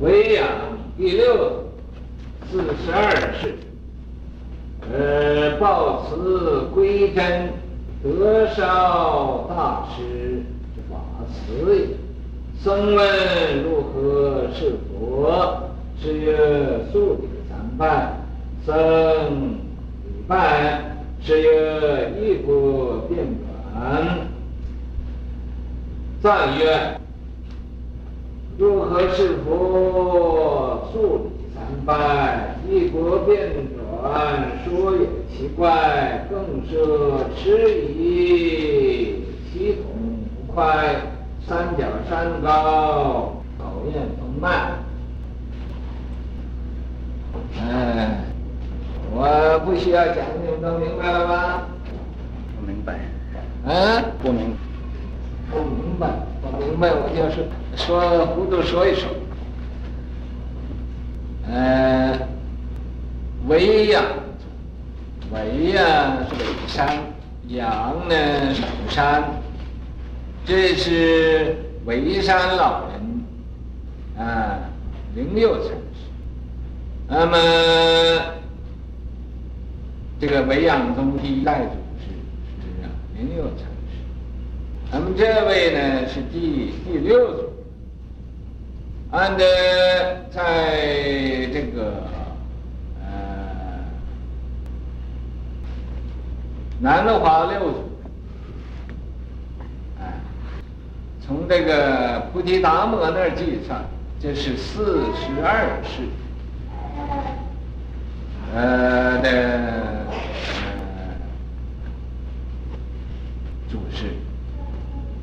维养第六四十二世，呃，抱慈归真德少大师法慈也。僧问如何是佛？是曰数理三拜。僧礼拜，是曰一钵变转。赞曰。如何是佛？数理三拜，一国变转，说也奇怪。更设迟疑，系统不快，三角山高，考验丰满。哎，我不需要讲，你们都明白了吧？不明白。啊？不明。不明白，不那，我就是。说糊涂说一说，呃，维养，维呀是维山，养呢是守山，这是维山老人啊，灵佑禅师。那么这个维养宗第一代祖师是啊灵佑禅，那么这位呢是第第六组。按照在这个呃南华六组，哎，从这个菩提达摩那儿计算，这是四十二世，呃的呃祖师，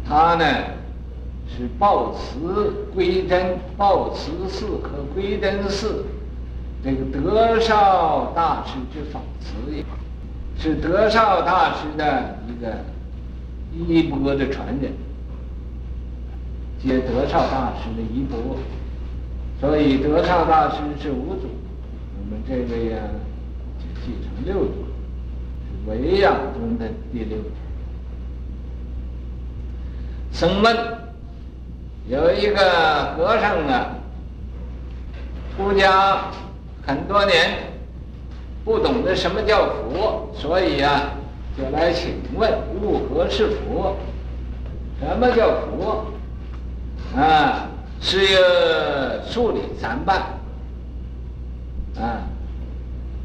他呢。是抱持归真，抱持寺和归真寺，这个德少大师之法词也，是德少大师的一个衣钵的传人，接德少大师的衣钵，所以德少大师是五祖，我们这位呀就继承六祖，是维养中的第六祖，僧问。有一个和尚啊，出家很多年，不懂得什么叫佛，所以啊，就来请问如何是佛？什么叫佛？啊，是要数理三拜。啊，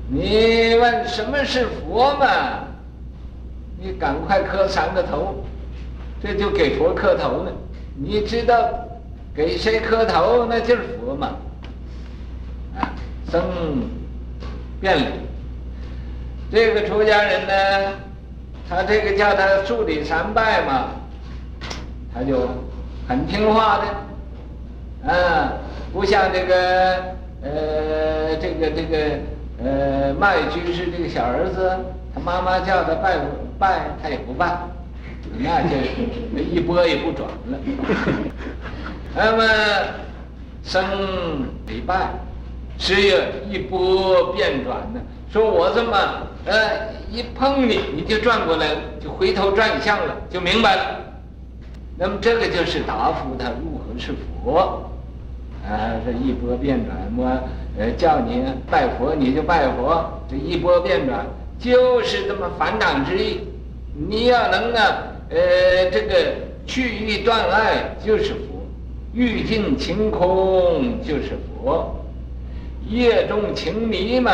你问什么是佛嘛？你赶快磕三个头，这就给佛磕头呢。你知道给谁磕头，那就是佛嘛。啊，僧辩理。这个出家人呢，他这个叫他数理三拜嘛，他就很听话的，啊，不像这个呃这个这个呃麦居士这个小儿子，他妈妈叫他拜拜，他也不拜。那就一波也不转了。那么僧礼拜，是要一波变转呢。说我这么呃一碰你，你就转过来了，就回头转向了，就明白了。那么这个就是答复他如何是佛。啊，这一波变转，我呃叫你拜佛，你就拜佛。这一波变转就是这么反掌之意。你要能啊。呃，这个去欲断爱就是佛，欲尽情空就是佛，业重情迷嘛，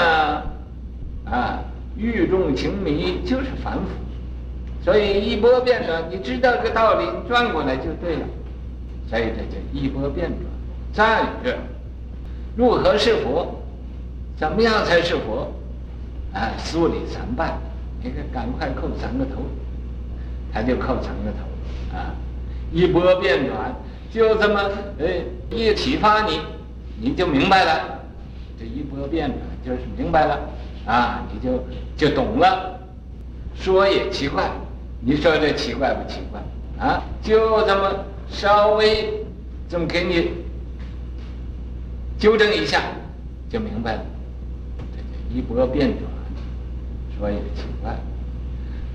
啊，欲重情迷就是凡夫，所以一波变转，你知道这个道理，你转过来就对了，所以这叫一波变转。再一个，如何是佛？怎么样才是佛？啊，梳理三拜，你可赶快叩三个头。他就叩成了头，啊，一波变转，就这么，呃，一启发你，你就明白了，这一波变转就是明白了，啊，你就就懂了。说也奇怪，你说这奇怪不奇怪？啊，就这么稍微这么给你纠正一下，就明白了。这一波变转，说也奇怪。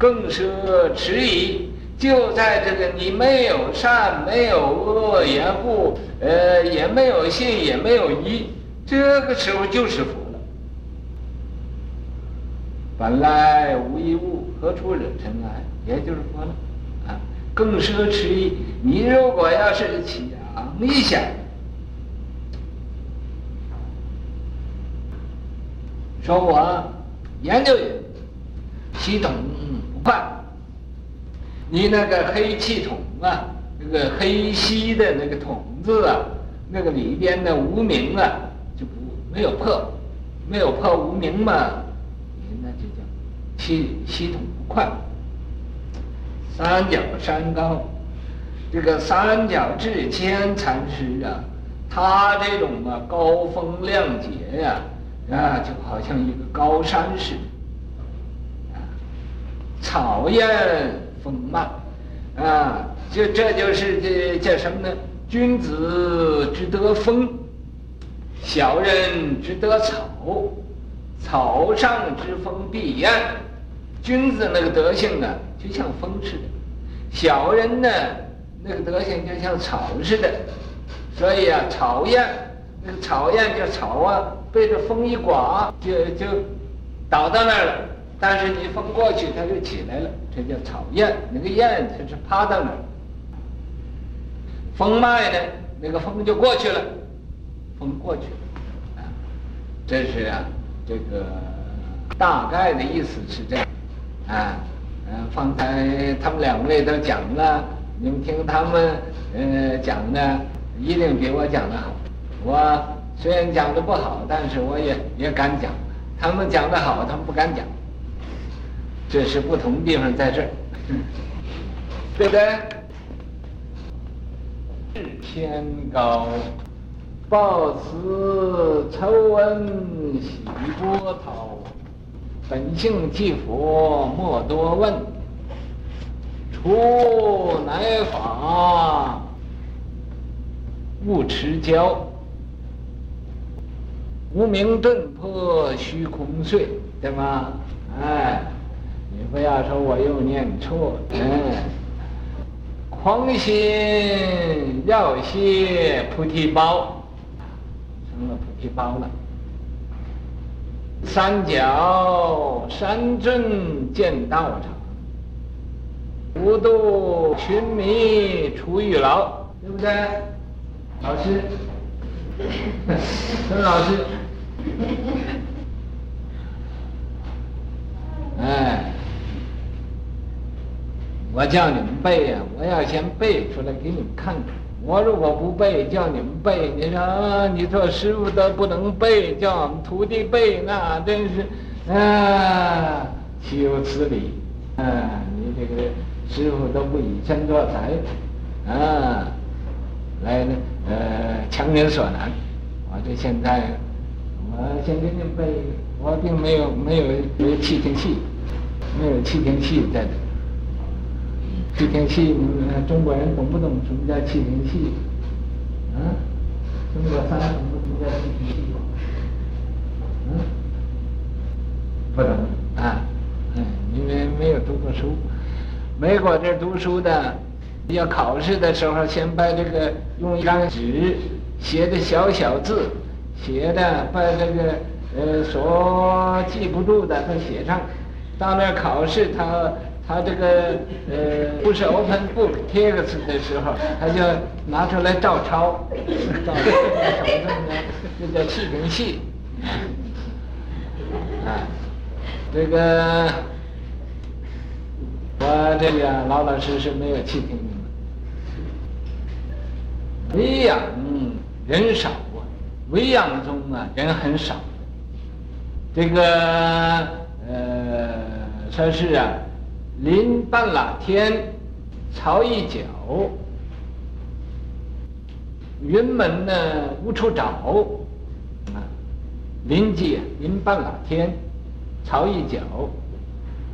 更奢迟疑，就在这个你没有善，没有恶，也不呃，也没有信，也没有疑，这个时候就是佛了。本来无一物，何处惹尘埃？也就是说了。啊，更奢侈意。你如果要是想一想，说我研究研究，系统快。你那个黑气筒啊，那个黑吸的那个筒子啊，那个里边的无名啊，就不没有破，没有破无名嘛，那就叫气系统不快。三角山高，这个三角智谦禅师啊，他这种啊高风亮节呀，啊就好像一个高山似的，草烟。丰满，啊，就这就是这叫什么呢？君子之德风，小人之德草。草上之风必偃。君子那个德性啊，就像风似的；小人呢，那个德性就像草似的。所以啊，草偃，那个草偃就草啊，被这风一刮，就就倒到那儿了。但是你风过去，它就起来了，这叫草燕。那个燕就是趴到那儿。风脉呢，那个风就过去了，风过去了，啊，这是啊，这个大概的意思是这样，啊，嗯，方才他们两位都讲了，你们听他们呃讲的，一定比我讲的好。我虽然讲的不好，但是我也也敢讲。他们讲的好，他们不敢讲。这是不同地方在这儿，对不对？智谦高，抱持抽温喜波涛，本性即佛莫多问，出乃法勿迟交，无名顿破虚空碎，对吗？哎。你不要说我又念错，嗯，狂心要谢菩提包，成了菩提包了。三角三尊见道场，无度群迷出狱牢，对不对？老师，孙老师，哎。我叫你们背呀、我要先背出来给你们看看。我如果不背，叫你们背，你说啊，你说师傅都不能背，叫我们徒弟背，那真是啊，岂有此理！啊，你这个师傅都不以身作则，啊，来，呃，强人所难。我这现在，我先给你们背，我并没有没有没有气听器，没有气听器在。气听戏，你们中国人懂不懂什么叫气听戏？啊，中国三懂不懂什么叫气听戏？嗯，不懂啊，嗯，因为没有读过书。美国这读书的，要考试的时候，先把这个用一张纸写的小小字，写的把这个呃所记不住的都写上，到那儿考试他。他这个呃不是 open book text 的时候，他就拿出来照抄，照抄什么呢？这叫气瓶戏。啊，这个我这里啊老老实实没有气瓶的。维养人少啊，维养中啊人很少。这个呃说是啊。临半拉天，朝一角，云门呢无处找，啊，临界临半拉天，朝一角，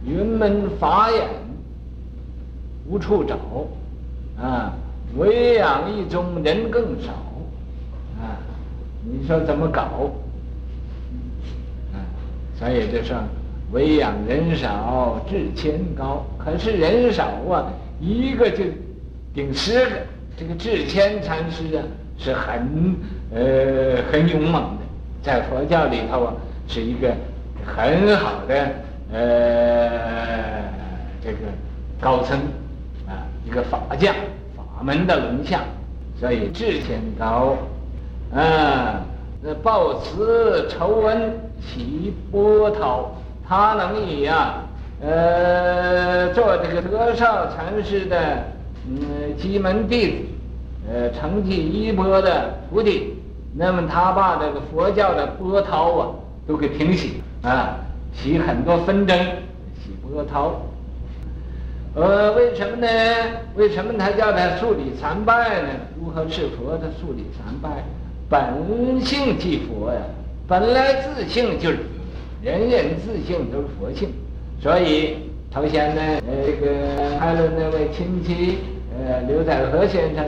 云门法眼无处找，啊，维养一中人更少，啊，你说怎么搞？啊，所以就说。维养人少，智谦高。可是人少啊，一个就顶十个。这个智谦禅师啊，是很呃很勇猛的，在佛教里头啊，是一个很好的呃这个高僧啊，一个法将，法门的龙象，所以智谦高啊。那抱持抽温起波涛，他能以啊呃做这个德绍禅师的嗯基门弟子，呃承继衣钵的徒弟，那么他把这个佛教的波涛啊都给平息啊，起很多纷争，起波涛。呃，为什么呢？为什么他叫他数理三拜呢？如何是佛的数理三拜？本性即佛呀，本来自性就是，人人自性都是佛性，所以头先呢，呃，这个开了那位亲戚，呃，刘载和先生，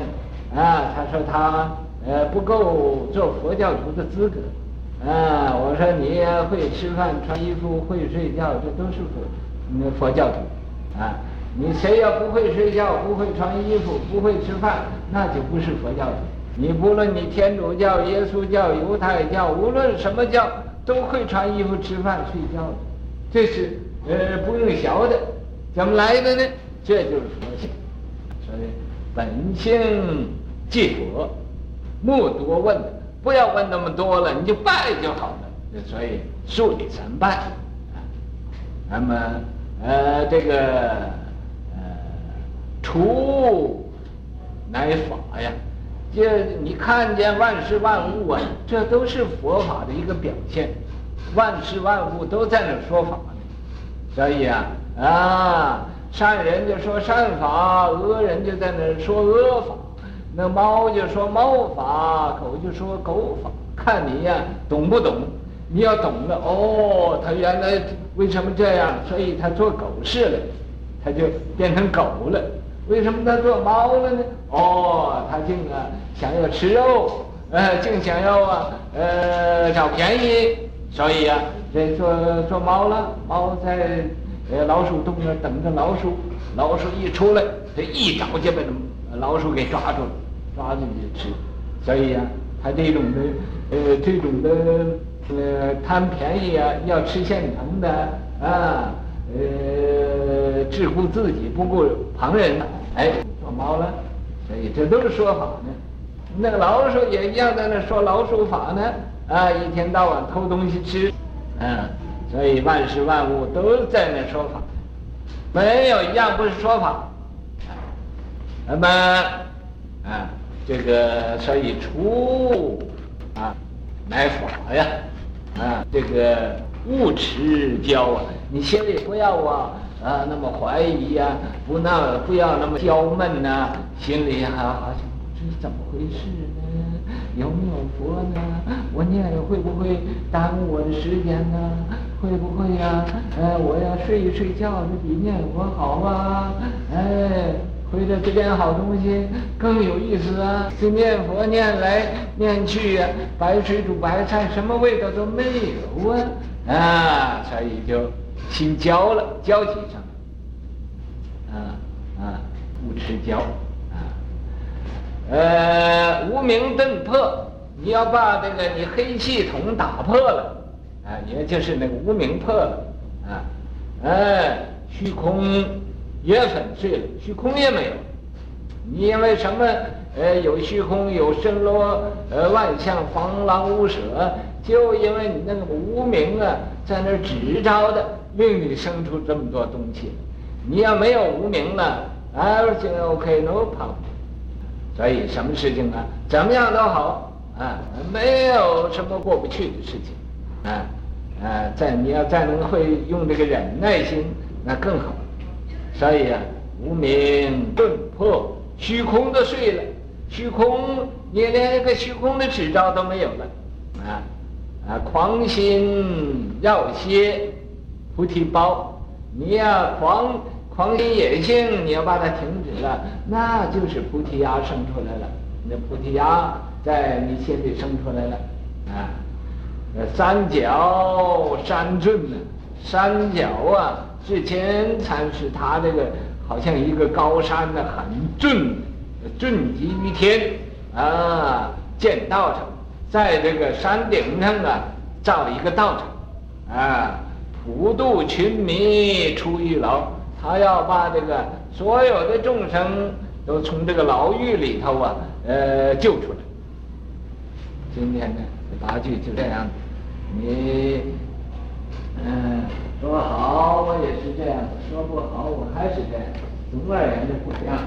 啊，他说他呃不够做佛教徒的资格，啊，我说你也会吃饭、穿衣服、会睡觉，这都是佛，那佛教徒，啊，你谁要不会睡觉、不会穿衣服、不会吃饭，那就不是佛教徒。你不论你天主教、耶稣教、犹太教，无论什么教，都会穿衣服、吃饭、睡觉的，这是呃不用学的，怎么来的呢？这就是佛性。所以本性即佛，莫多问，不要问那么多了，你就拜就好了。所以数理三拜，那么呃这个呃除乃法呀。这你看见万事万物啊，这都是佛法的一个表现，万事万物都在那说法呢。所以啊啊，善人就说善法，恶人就在那说恶法。那猫就说猫法，狗就说狗法，看你呀懂不懂？你要懂了，哦，他原来为什么这样？所以他做狗事了，他就变成狗了。为什么他做猫了呢？哦，他竟啊想要吃肉，呃，竟想要啊呃找便宜，所以啊这做做猫了。猫在呃老鼠洞那等着老鼠，老鼠一出来，他一爪就把老鼠给抓住了，抓住就吃。所以啊，他这种的呃这种的呃贪便宜啊，要吃现成的啊，呃只顾自己不顾旁人。哎，做猫了，所以这都是说法呢。那个老鼠也一样在那说老鼠法呢，啊，一天到晚偷东西吃，嗯，所以万事万物都在那说法，没有一样不是说法。那么，啊，这个所以除啊，乃法呀，啊，这个勿持骄啊，你心里不要啊。啊，那么怀疑呀、不那不要那么娇闷呐、心里还好像不知怎么回事呢？有没有佛呢？我念会不会耽误我的时间呢？会不会呀、啊？呃，我要睡一睡觉，这比念佛好啊！哎，回来这点好东西更有意思啊！这念佛念来念去呀、啊，白水煮白菜，什么味道都没有啊！啊，所以就。心焦了，焦急上了，啊啊，勿持骄，啊，呃，无明顿破，你要把这个你黑气统打破了，啊，也就是那个无明破了，啊，哎，虚空也粉碎了，虚空也没有，你因为什么？呃，有虚空，有身罗，呃，万象，防狼无舍，就因为你那个无名啊，在那执着的。令你生出这么多东西，你要没有无名了，everything OK no problem。所以什么事情啊，怎么样都好啊，没有什么过不去的事情，啊啊，再你要再能会用这个忍耐心，那更好。所以啊，无名顿破，虚空都碎了，虚空你连个虚空的执照都没有了，啊啊，狂心要歇。菩提包，你要狂狂心野性，你要把它停止了，那就是菩提芽生出来了。那菩提芽在你心里生出来了，啊，三角三圳呢？三角啊，之前才是他这个好像一个高山呢，很峻，峻极于天啊，建道场，在这个山顶上啊，造一个道场，啊，普度群迷出狱牢，他要把这个所有的众生都从这个牢狱里头啊，呃，救出来。今天呢，这八句就这样，你，嗯，说好我也是这样，说不好我还是这样。总而言之不一样。